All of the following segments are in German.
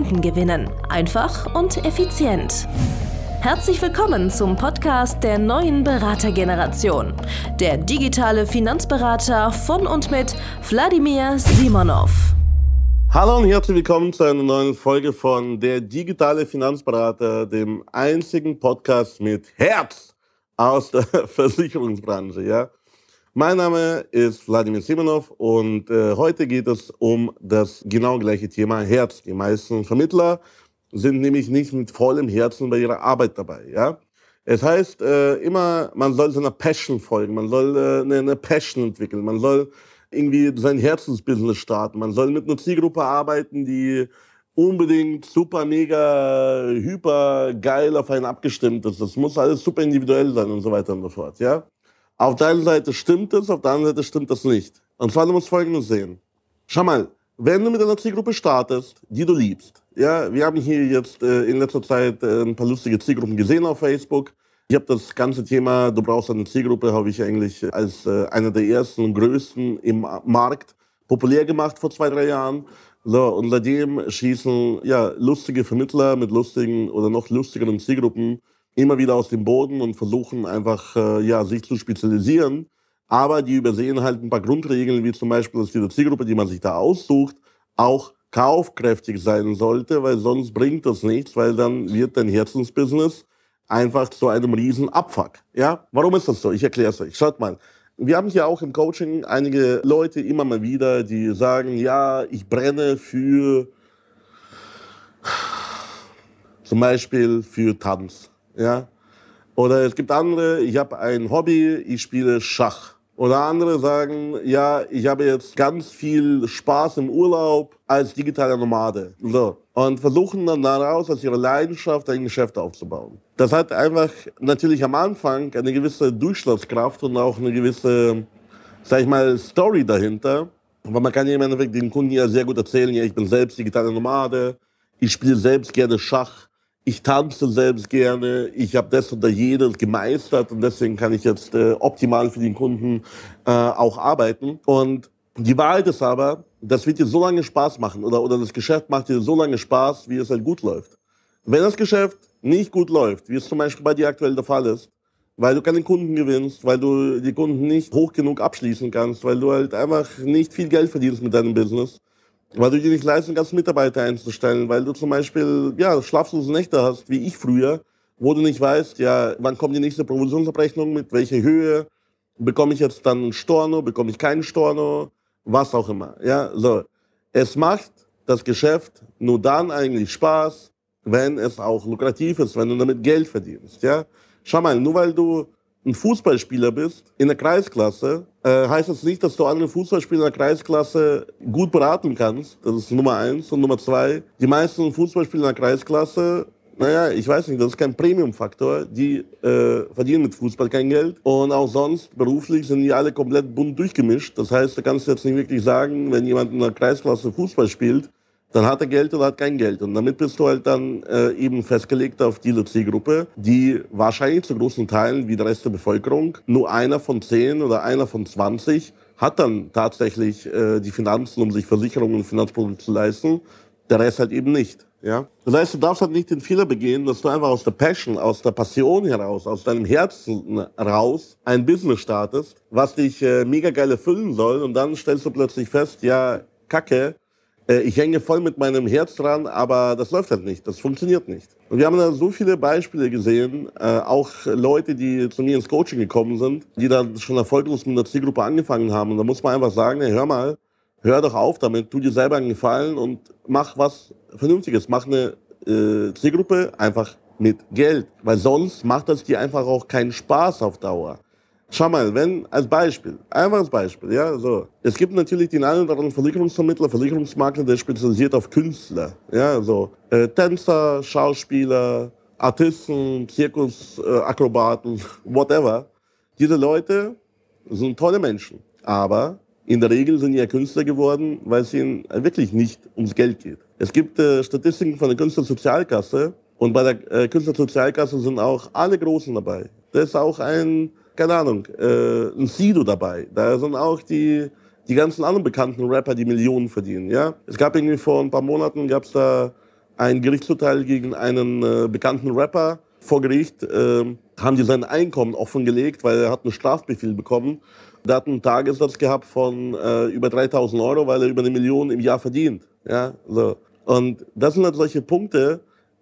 Kunden gewinnen. Einfach und effizient. Herzlich willkommen zum Podcast der neuen Beratergeneration. Der digitale Finanzberater von und mit Wladimir Simonov. Hallo und herzlich willkommen zu einer neuen Folge von Der digitale Finanzberater, dem einzigen Podcast mit Herz aus der Versicherungsbranche. Ja? Mein Name ist Wladimir Simonov und äh, heute geht es um das genau gleiche Thema Herz. Die meisten Vermittler sind nämlich nicht mit vollem Herzen bei ihrer Arbeit dabei. Ja? Es heißt äh, immer, man soll seiner Passion folgen, man soll äh, eine, eine Passion entwickeln, man soll irgendwie sein Herzensbusiness starten, man soll mit einer Zielgruppe arbeiten, die unbedingt super, mega, hyper geil auf einen abgestimmt ist. Das muss alles super individuell sein und so weiter und so fort. Ja? Auf der einen Seite stimmt es, auf der anderen Seite stimmt das nicht. Und zwar, du musst Folgendes sehen. Schau mal, wenn du mit einer Zielgruppe startest, die du liebst, ja, wir haben hier jetzt äh, in letzter Zeit äh, ein paar lustige Zielgruppen gesehen auf Facebook. Ich habe das ganze Thema, du brauchst eine Zielgruppe, habe ich eigentlich als äh, einer der ersten und größten im Markt populär gemacht vor zwei, drei Jahren. So, und seitdem schießen ja, lustige Vermittler mit lustigen oder noch lustigeren Zielgruppen immer wieder aus dem Boden und versuchen einfach, äh, ja, sich zu spezialisieren. Aber die übersehen halt ein paar Grundregeln, wie zum Beispiel, dass diese Zielgruppe, die man sich da aussucht, auch kaufkräftig sein sollte, weil sonst bringt das nichts, weil dann wird dein Herzensbusiness einfach zu einem riesen Abfuck. Ja, warum ist das so? Ich erkläre es euch. Schaut mal. Wir haben hier auch im Coaching einige Leute immer mal wieder, die sagen, ja, ich brenne für zum Beispiel für Tanz. Ja? Oder es gibt andere, ich habe ein Hobby, ich spiele Schach. Oder andere sagen, ja, ich habe jetzt ganz viel Spaß im Urlaub als digitaler Nomade. So. Und versuchen dann daraus aus ihrer Leidenschaft ein Geschäft aufzubauen. Das hat einfach natürlich am Anfang eine gewisse Durchschlagskraft und auch eine gewisse, sag ich mal, Story dahinter. Aber man kann ja im Endeffekt dem Kunden ja sehr gut erzählen, ja, ich bin selbst digitaler Nomade, ich spiele selbst gerne Schach ich tanze selbst gerne, ich habe das oder jedes gemeistert und deswegen kann ich jetzt äh, optimal für den Kunden äh, auch arbeiten. Und die Wahrheit ist aber, das wird dir so lange Spaß machen oder, oder das Geschäft macht dir so lange Spaß, wie es halt gut läuft. Wenn das Geschäft nicht gut läuft, wie es zum Beispiel bei dir aktuell der Fall ist, weil du keine Kunden gewinnst, weil du die Kunden nicht hoch genug abschließen kannst, weil du halt einfach nicht viel Geld verdienst mit deinem Business, weil du dir nicht leisten kannst, Mitarbeiter einzustellen, weil du zum Beispiel ja, schlaflose Nächte hast, wie ich früher, wo du nicht weißt, ja, wann kommt die nächste Provisionsabrechnung, mit welcher Höhe, bekomme ich jetzt dann einen Storno, bekomme ich keinen Storno, was auch immer. Ja, so. Es macht das Geschäft nur dann eigentlich Spaß, wenn es auch lukrativ ist, wenn du damit Geld verdienst. Ja? Schau mal, nur weil du ein Fußballspieler bist in der Kreisklasse, äh, heißt das nicht, dass du andere Fußballspieler in der Kreisklasse gut beraten kannst. Das ist Nummer eins. Und Nummer zwei, die meisten Fußballspieler in der Kreisklasse, naja, ich weiß nicht, das ist kein Premium-Faktor. Die äh, verdienen mit Fußball kein Geld. Und auch sonst, beruflich sind die alle komplett bunt durchgemischt. Das heißt, du kannst jetzt nicht wirklich sagen, wenn jemand in der Kreisklasse Fußball spielt, dann hat er Geld oder hat kein Geld. Und damit bist du halt dann äh, eben festgelegt auf diese Zielgruppe, die wahrscheinlich zu großen Teilen wie der Rest der Bevölkerung nur einer von zehn oder einer von zwanzig hat dann tatsächlich äh, die Finanzen, um sich Versicherungen und Finanzprodukte zu leisten. Der Rest halt eben nicht. Ja? Das heißt, du darfst halt nicht den Fehler begehen, dass du einfach aus der Passion, aus der Passion heraus, aus deinem Herzen raus ein Business startest, was dich äh, mega geil erfüllen soll und dann stellst du plötzlich fest, ja, Kacke, ich hänge voll mit meinem Herz dran, aber das läuft halt nicht, das funktioniert nicht. Und wir haben da so viele Beispiele gesehen, äh, auch Leute, die zu mir ins Coaching gekommen sind, die dann schon erfolglos mit einer Zielgruppe angefangen haben. Und da muss man einfach sagen, hey, hör mal, hör doch auf damit, tu dir selber einen Gefallen und mach was Vernünftiges. Mach eine äh, Zielgruppe einfach mit Geld, weil sonst macht das dir einfach auch keinen Spaß auf Dauer. Schau mal, wenn, als Beispiel, einfaches Beispiel, ja, so. Es gibt natürlich den einen oder anderen Versicherungsvermittler, Versicherungsmakler, der spezialisiert auf Künstler, ja, so. Äh, Tänzer, Schauspieler, Artisten, Zirkusakrobaten, äh, whatever. Diese Leute sind tolle Menschen, aber in der Regel sind ja Künstler geworden, weil es ihnen wirklich nicht ums Geld geht. Es gibt äh, Statistiken von der Künstlersozialkasse und bei der äh, Künstlersozialkasse sind auch alle Großen dabei. Da ist auch ein keine Ahnung, äh, ein Sido dabei. Da sind auch die, die ganzen anderen bekannten Rapper, die Millionen verdienen. Ja? Es gab irgendwie vor ein paar Monaten gab es da ein Gerichtsurteil gegen einen äh, bekannten Rapper vor Gericht. Äh, haben die sein Einkommen offengelegt, weil er hat einen Strafbefehl bekommen. Der hat einen Tagessatz gehabt von äh, über 3000 Euro, weil er über eine Million im Jahr verdient. Ja? So. Und das sind halt solche Punkte,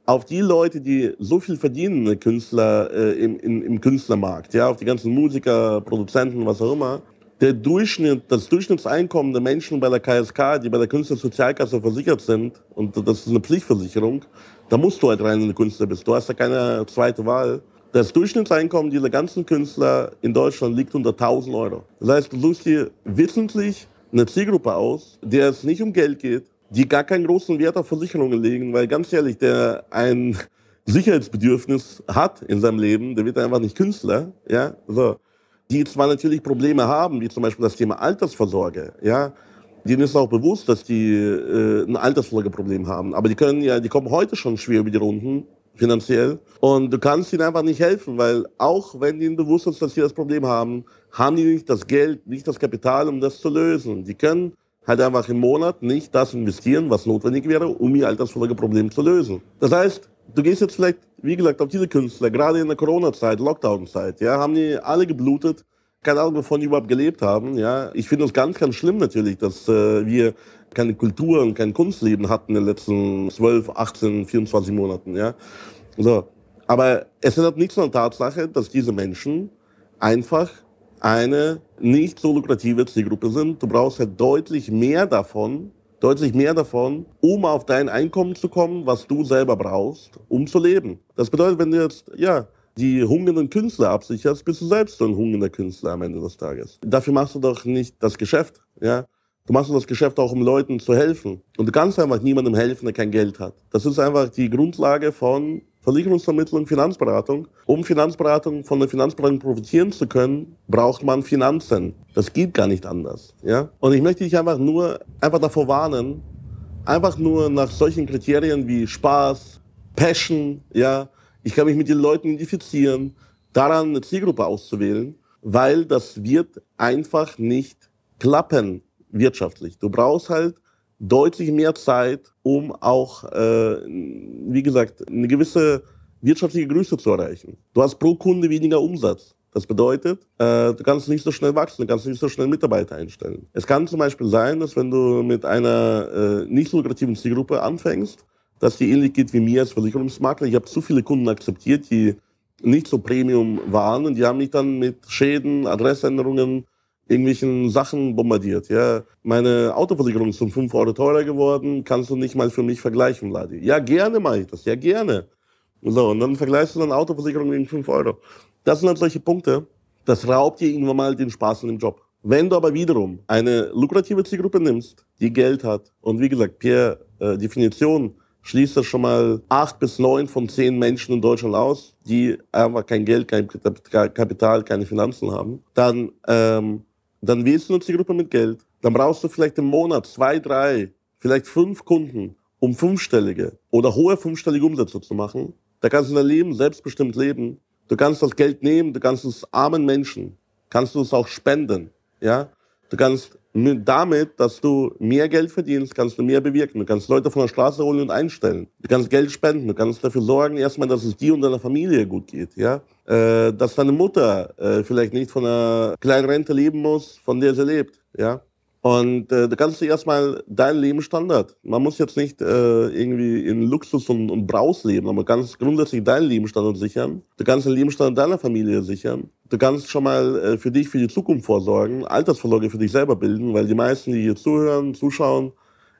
auf die Leute, die so viel verdienen, Künstler äh, im, im, im Künstlermarkt, ja, auf die ganzen Musiker, Produzenten, was auch immer, der Durchschnitt, das Durchschnittseinkommen der Menschen bei der KSK, die bei der Künstlersozialkasse versichert sind, und das ist eine Pflichtversicherung, da musst du halt rein, wenn du Künstler bist. Du hast ja keine zweite Wahl. Das Durchschnittseinkommen dieser ganzen Künstler in Deutschland liegt unter 1000 Euro. Das heißt, du suchst dir wissentlich eine Zielgruppe aus, der es nicht um Geld geht, die gar keinen großen Wert auf Versicherungen legen, weil ganz ehrlich, der ein Sicherheitsbedürfnis hat in seinem Leben, der wird einfach nicht Künstler, ja, so. Die zwar natürlich Probleme haben, wie zum Beispiel das Thema Altersvorsorge, ja, denen ist auch bewusst, dass die äh, ein Altersvorsorgeproblem haben, aber die können ja, die kommen heute schon schwer über die Runden, finanziell, und du kannst ihnen einfach nicht helfen, weil auch wenn ihnen bewusst ist, dass sie das Problem haben, haben die nicht das Geld, nicht das Kapital, um das zu lösen. Die können halt einfach im Monat nicht das investieren, was notwendig wäre, um ihr Altersvorsorgeproblem zu lösen. Das heißt, du gehst jetzt vielleicht, wie gesagt, auf diese Künstler, gerade in der Corona-Zeit, Lockdown-Zeit, ja, haben die alle geblutet, keine Ahnung, wovon die überhaupt gelebt haben, ja. Ich finde es ganz, ganz schlimm natürlich, dass äh, wir keine Kultur und kein Kunstleben hatten in den letzten 12, 18, 24 Monaten, ja. So. Aber es ändert nichts an der Tatsache, dass diese Menschen einfach eine nicht so lukrative Zielgruppe sind. Du brauchst halt deutlich mehr davon, deutlich mehr davon, um auf dein Einkommen zu kommen, was du selber brauchst, um zu leben. Das bedeutet, wenn du jetzt, ja, die hungernden Künstler absicherst, bist du selbst so ein hungernder Künstler am Ende des Tages. Dafür machst du doch nicht das Geschäft, ja. Du machst das Geschäft auch, um Leuten zu helfen. Und du kannst einfach niemandem helfen, der kein Geld hat. Das ist einfach die Grundlage von Versicherungsvermittlung, Finanzberatung. Um Finanzberatung von der Finanzberatung profitieren zu können, braucht man Finanzen. Das geht gar nicht anders. Ja? Und ich möchte dich einfach nur einfach davor warnen, einfach nur nach solchen Kriterien wie Spaß, Passion, ja, ich kann mich mit den Leuten identifizieren, daran eine Zielgruppe auszuwählen, weil das wird einfach nicht klappen wirtschaftlich. Du brauchst halt deutlich mehr Zeit, um auch, äh, wie gesagt, eine gewisse wirtschaftliche Größe zu erreichen. Du hast pro Kunde weniger Umsatz. Das bedeutet, äh, du kannst nicht so schnell wachsen, du kannst nicht so schnell Mitarbeiter einstellen. Es kann zum Beispiel sein, dass wenn du mit einer äh, nicht lukrativen Zielgruppe anfängst, dass die ähnlich geht wie mir als Versicherungsmakler. Ich habe zu viele Kunden akzeptiert, die nicht so Premium waren und die haben mich dann mit Schäden, Adressänderungen, irgendwelchen Sachen bombardiert. Ja, meine Autoversicherung ist um 5 Euro teurer geworden, kannst du nicht mal für mich vergleichen, Ladi. Ja, gerne mache ich das, ja, gerne. So, und dann vergleichst du dann Autoversicherung gegen 5 Euro. Das sind halt solche Punkte, das raubt dir irgendwann mal den Spaß in dem Job. Wenn du aber wiederum eine lukrative Zielgruppe nimmst, die Geld hat, und wie gesagt, per äh, Definition schließt das schon mal acht bis neun von zehn Menschen in Deutschland aus, die einfach kein Geld, kein Kapital, keine Finanzen haben, dann ähm, dann wählst du eine Zielgruppe mit Geld. Dann brauchst du vielleicht im Monat zwei, drei, vielleicht fünf Kunden, um fünfstellige oder hohe fünfstellige Umsätze zu machen. Da kannst du dein Leben selbstbestimmt leben. Du kannst das Geld nehmen, du kannst es armen Menschen, kannst du es auch spenden. Ja? Du kannst damit, dass du mehr Geld verdienst, kannst du mehr bewirken. Du kannst Leute von der Straße holen und einstellen. Du kannst Geld spenden. Du kannst dafür sorgen, erstmal, dass es dir und deiner Familie gut geht. Ja? Äh, dass deine Mutter äh, vielleicht nicht von einer kleinen Rente leben muss, von der sie lebt. Ja? Und äh, da kannst du erstmal deinen Lebensstandard. Man muss jetzt nicht äh, irgendwie in Luxus und, und Braus leben, aber kann grundsätzlich deinen Lebensstandard sichern. Du kannst den Lebensstandard deiner Familie sichern. Du kannst schon mal äh, für dich, für die Zukunft vorsorgen, Altersvorsorge für dich selber bilden, weil die meisten, die hier zuhören, zuschauen,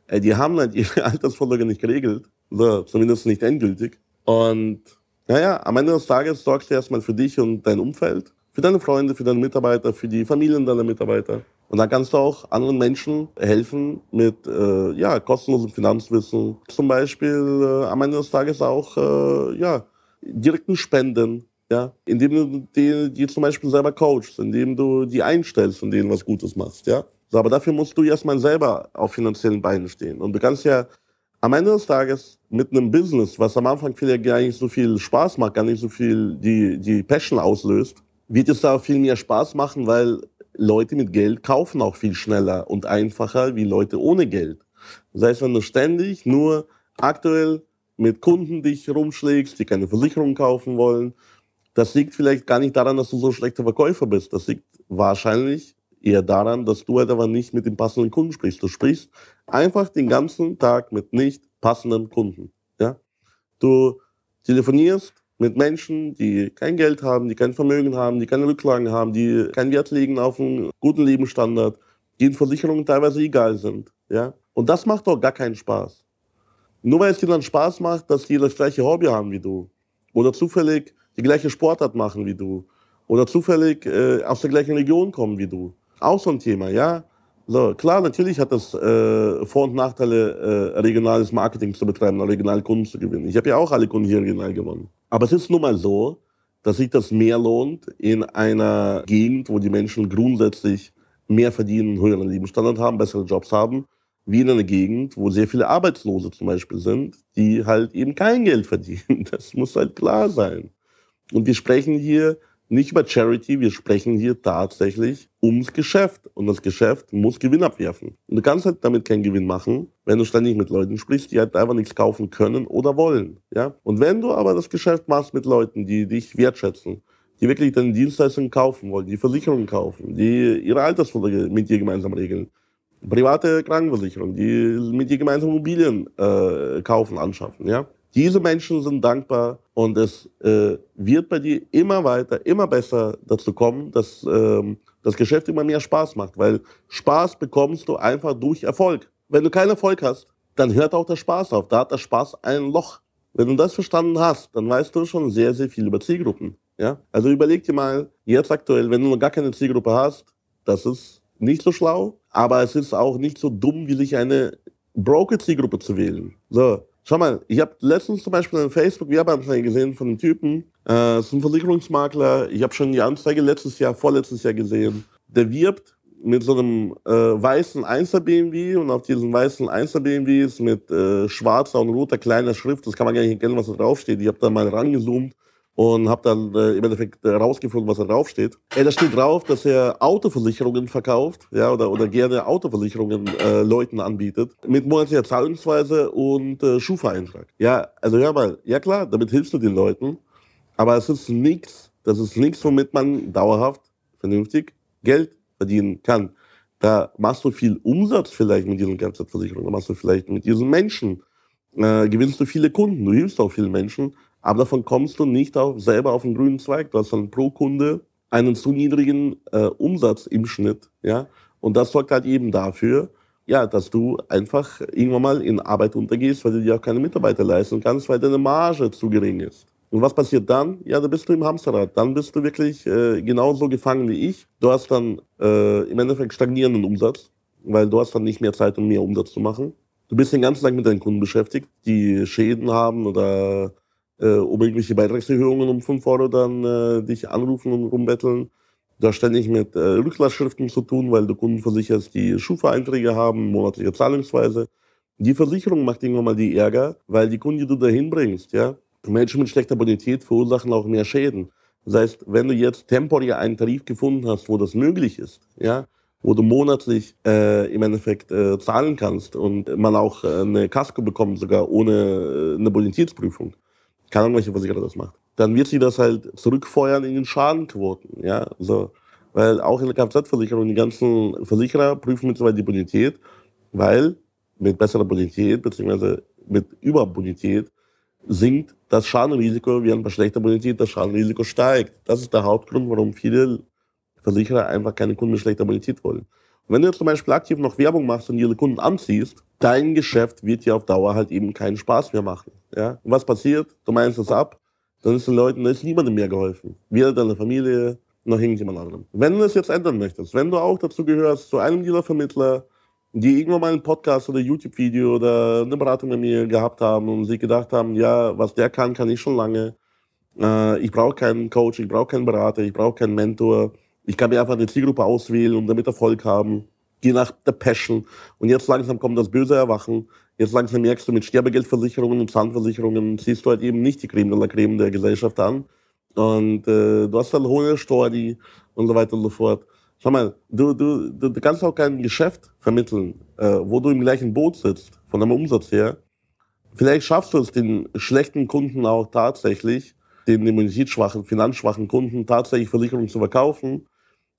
äh, die haben halt ihre Altersvorsorge nicht geregelt. Oder zumindest nicht endgültig. Und naja, am Ende des Tages sorgst du erstmal für dich und dein Umfeld für deine Freunde, für deine Mitarbeiter, für die Familien deiner Mitarbeiter. Und dann kannst du auch anderen Menschen helfen mit äh, ja, kostenlosem Finanzwissen. Zum Beispiel äh, am Ende des Tages auch äh, ja, direkten Spenden, ja, indem du die, die zum Beispiel selber coachst, indem du die einstellst und denen was Gutes machst. Ja? So, aber dafür musst du erstmal selber auf finanziellen Beinen stehen. Und du kannst ja am Ende des Tages mit einem Business, was am Anfang vielleicht gar nicht so viel Spaß macht, gar nicht so viel die, die Passion auslöst, wird es da viel mehr Spaß machen, weil Leute mit Geld kaufen auch viel schneller und einfacher wie Leute ohne Geld. Das heißt, wenn du ständig nur aktuell mit Kunden dich rumschlägst, die keine Versicherung kaufen wollen, das liegt vielleicht gar nicht daran, dass du so ein schlechter Verkäufer bist. Das liegt wahrscheinlich eher daran, dass du halt aber nicht mit dem passenden Kunden sprichst. Du sprichst einfach den ganzen Tag mit nicht passenden Kunden. Ja? Du telefonierst mit Menschen, die kein Geld haben, die kein Vermögen haben, die keine Rücklagen haben, die keinen Wert legen auf einen guten Lebensstandard, in Versicherungen teilweise egal sind. Ja? Und das macht doch gar keinen Spaß. Nur weil es dir dann Spaß macht, dass die das gleiche Hobby haben wie du oder zufällig die gleiche Sportart machen wie du oder zufällig äh, aus der gleichen Region kommen wie du. Auch so ein Thema, ja. So, klar, natürlich hat das äh, Vor- und Nachteile, äh, regionales Marketing zu betreiben, regionale Kunden zu gewinnen. Ich habe ja auch alle Kunden hier regional gewonnen. Aber es ist nun mal so, dass sich das mehr lohnt in einer Gegend, wo die Menschen grundsätzlich mehr verdienen, höheren Lebensstandard haben, bessere Jobs haben, wie in einer Gegend, wo sehr viele Arbeitslose zum Beispiel sind, die halt eben kein Geld verdienen. Das muss halt klar sein. Und wir sprechen hier nicht über Charity, wir sprechen hier tatsächlich ums Geschäft. Und das Geschäft muss Gewinn abwerfen. Und du kannst halt damit keinen Gewinn machen, wenn du ständig mit Leuten sprichst, die halt einfach nichts kaufen können oder wollen. Ja? Und wenn du aber das Geschäft machst mit Leuten, die dich wertschätzen, die wirklich deine Dienstleistungen kaufen wollen, die Versicherungen kaufen, die ihre Altersvorsorge mit dir gemeinsam regeln, private Krankenversicherung, die mit dir gemeinsam Immobilien äh, kaufen, anschaffen, ja, diese Menschen sind dankbar und es äh, wird bei dir immer weiter, immer besser dazu kommen, dass ähm, das Geschäft immer mehr Spaß macht, weil Spaß bekommst du einfach durch Erfolg. Wenn du keinen Erfolg hast, dann hört auch der Spaß auf. Da hat der Spaß ein Loch. Wenn du das verstanden hast, dann weißt du schon sehr, sehr viel über Zielgruppen. Ja? Also überleg dir mal, jetzt aktuell, wenn du noch gar keine Zielgruppe hast, das ist nicht so schlau, aber es ist auch nicht so dumm, wie sich eine Broker-Zielgruppe zu wählen. So, Schau mal, ich habe letztens zum Beispiel eine Facebook-Werbeanzeige gesehen von einem Typen, äh, ist ein Versicherungsmakler. Ich habe schon die Anzeige letztes Jahr, vorletztes Jahr gesehen. Der wirbt mit so einem äh, weißen 1er BMW und auf diesen weißen 1er BMW ist mit äh, schwarzer und roter kleiner Schrift, das kann man gar nicht erkennen, was da draufsteht. Ich habe da mal rangezoomt und habe dann äh, im Endeffekt äh, rausgefunden, was da drauf steht. Ey, da steht drauf, dass er Autoversicherungen verkauft, ja, oder, oder gerne Autoversicherungen äh, Leuten anbietet, mit monatlicher Zahlungsweise und äh, Schufa-Eintrag. Ja, also hör mal, ja klar, damit hilfst du den Leuten, aber es ist nichts, das ist nichts, womit man dauerhaft vernünftig Geld verdienen kann. Da machst du viel Umsatz vielleicht mit diesen Kfz-Versicherungen, da machst du vielleicht mit diesen Menschen, äh, gewinnst du viele Kunden, du hilfst auch vielen Menschen, aber davon kommst du nicht auf, selber auf den grünen Zweig. Du hast dann pro Kunde einen zu niedrigen äh, Umsatz im Schnitt. Ja? Und das sorgt halt eben dafür, ja, dass du einfach irgendwann mal in Arbeit untergehst, weil du dir auch keine Mitarbeiter leisten kannst, weil deine Marge zu gering ist. Und was passiert dann? Ja, da bist du im Hamsterrad. Dann bist du wirklich äh, genauso gefangen wie ich. Du hast dann äh, im Endeffekt stagnierenden Umsatz, weil du hast dann nicht mehr Zeit, um mehr Umsatz zu machen. Du bist den ganzen Tag mit deinen Kunden beschäftigt, die Schäden haben oder äh, um irgendwelche Beitragserhöhungen um 5 Euro dann äh, dich anrufen und rumbetteln. Du hast ständig mit äh, Rücklassschriften zu tun, weil du Kunden versicherst, die Schufa-Einträge haben, monatliche Zahlungsweise. Die Versicherung macht irgendwann mal die Ärger, weil die Kunden, die du dahin bringst, ja, Menschen mit schlechter Bonität verursachen auch mehr Schäden. Das heißt, wenn du jetzt temporär einen Tarif gefunden hast, wo das möglich ist, ja, wo du monatlich äh, im Endeffekt äh, zahlen kannst und man auch äh, eine Kasko bekommt, sogar ohne äh, eine Bonitätsprüfung, keine Ahnung, welche Versicherer das macht. Dann wird sie das halt zurückfeuern in den Schadenquoten. Ja, so. Weil auch in der Kfz-Versicherung die ganzen Versicherer prüfen mittlerweile die Bonität, weil mit besserer Bonität bzw. mit Überbonität sinkt das Schadenrisiko, während bei schlechter Bonität das Schadenrisiko steigt. Das ist der Hauptgrund, warum viele Versicherer einfach keine Kunden mit schlechter Bonität wollen. Und wenn du jetzt zum Beispiel aktiv noch Werbung machst und ihre Kunden anziehst, dein Geschäft wird dir auf Dauer halt eben keinen Spaß mehr machen. Ja? Und was passiert? Du meinst es ab, dann ist den Leuten, da ist niemandem mehr geholfen. Weder deiner Familie, noch irgendjemand anderem. Wenn du es jetzt ändern möchtest, wenn du auch dazu gehörst, zu einem dieser Vermittler, die irgendwann mal einen Podcast oder YouTube-Video oder eine Beratung mit mir gehabt haben und sich gedacht haben, ja, was der kann, kann ich schon lange. Äh, ich brauche keinen Coach, ich brauche keinen Berater, ich brauche keinen Mentor. Ich kann mir einfach eine Zielgruppe auswählen und damit Erfolg haben. Geh nach der Passion. Und jetzt langsam kommt das böse Erwachen. Jetzt langsam merkst du mit Sterbegeldversicherungen und Zahnversicherungen, siehst du halt eben nicht die Creme de la Creme der Gesellschaft an. Und äh, du hast dann hohe Story und so weiter und so fort. Schau mal, du, du, du, du kannst auch kein Geschäft vermitteln, äh, wo du im gleichen Boot sitzt, von deinem Umsatz her. Vielleicht schaffst du es den schlechten Kunden auch tatsächlich, den immunitätsschwachen, finanzschwachen Kunden tatsächlich Versicherungen zu verkaufen.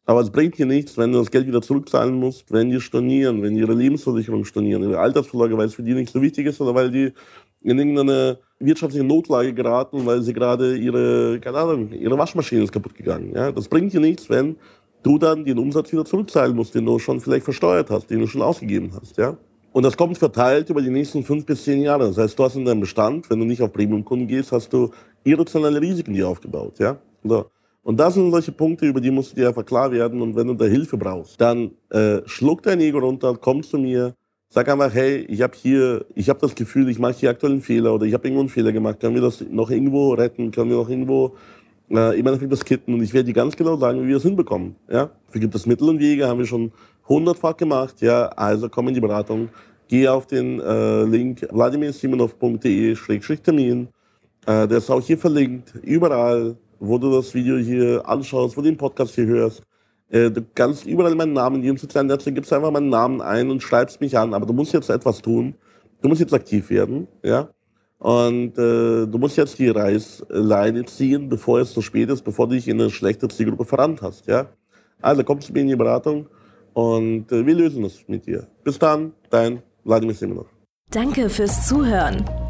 Aber es bringt dir nichts, wenn du das Geld wieder zurückzahlen musst, wenn die stornieren, wenn ihre Lebensversicherung stornieren, ihre Altersvorsorge, weil es für die nicht so wichtig ist oder weil die in irgendeine wirtschaftliche Notlage geraten, weil sie gerade ihre, keine Ahnung, ihre Waschmaschine ist kaputt gegangen. Ja? Das bringt dir nichts, wenn du dann den Umsatz wieder zurückzahlen musst, den du schon vielleicht versteuert hast, den du schon ausgegeben hast. Ja? Und das kommt verteilt über die nächsten fünf bis zehn Jahre. Das heißt, du hast in deinem Bestand, wenn du nicht auf Premium-Kunden gehst, hast du irrationale Risiken dir aufgebaut. Ja? So. Und das sind solche Punkte, über die musst du dir einfach klar werden. Und wenn du da Hilfe brauchst, dann äh, schluck dein Ego runter, komm zu mir, sag einfach, hey, ich habe hier, ich habe das Gefühl, ich mache hier aktuell einen Fehler oder ich habe irgendwo einen Fehler gemacht. Können wir das noch irgendwo retten? Können wir noch irgendwo äh, im Endeffekt das kitten? Und ich werde dir ganz genau sagen, wie wir das hinbekommen. Ja? Dafür gibt es Mittel und Wege, haben wir schon hundertfach gemacht. Ja, also komm in die Beratung. Geh auf den äh, Link wladimirsimonov.de-termin. Äh, der ist auch hier verlinkt, überall wo du das Video hier anschaust, wo du den Podcast hier hörst. Äh, du kannst überall meinen Namen in jedem sozialen Netzwerk, gibst einfach meinen Namen ein und schreibst mich an. Aber du musst jetzt etwas tun. Du musst jetzt aktiv werden, ja. Und äh, du musst jetzt die Reißleine ziehen, bevor es zu spät ist, bevor du dich in eine schlechte Zielgruppe verrannt hast, ja. Also kommst du mir in die Beratung und äh, wir lösen es mit dir. Bis dann, dein Vladimir Simonov. Danke fürs Zuhören.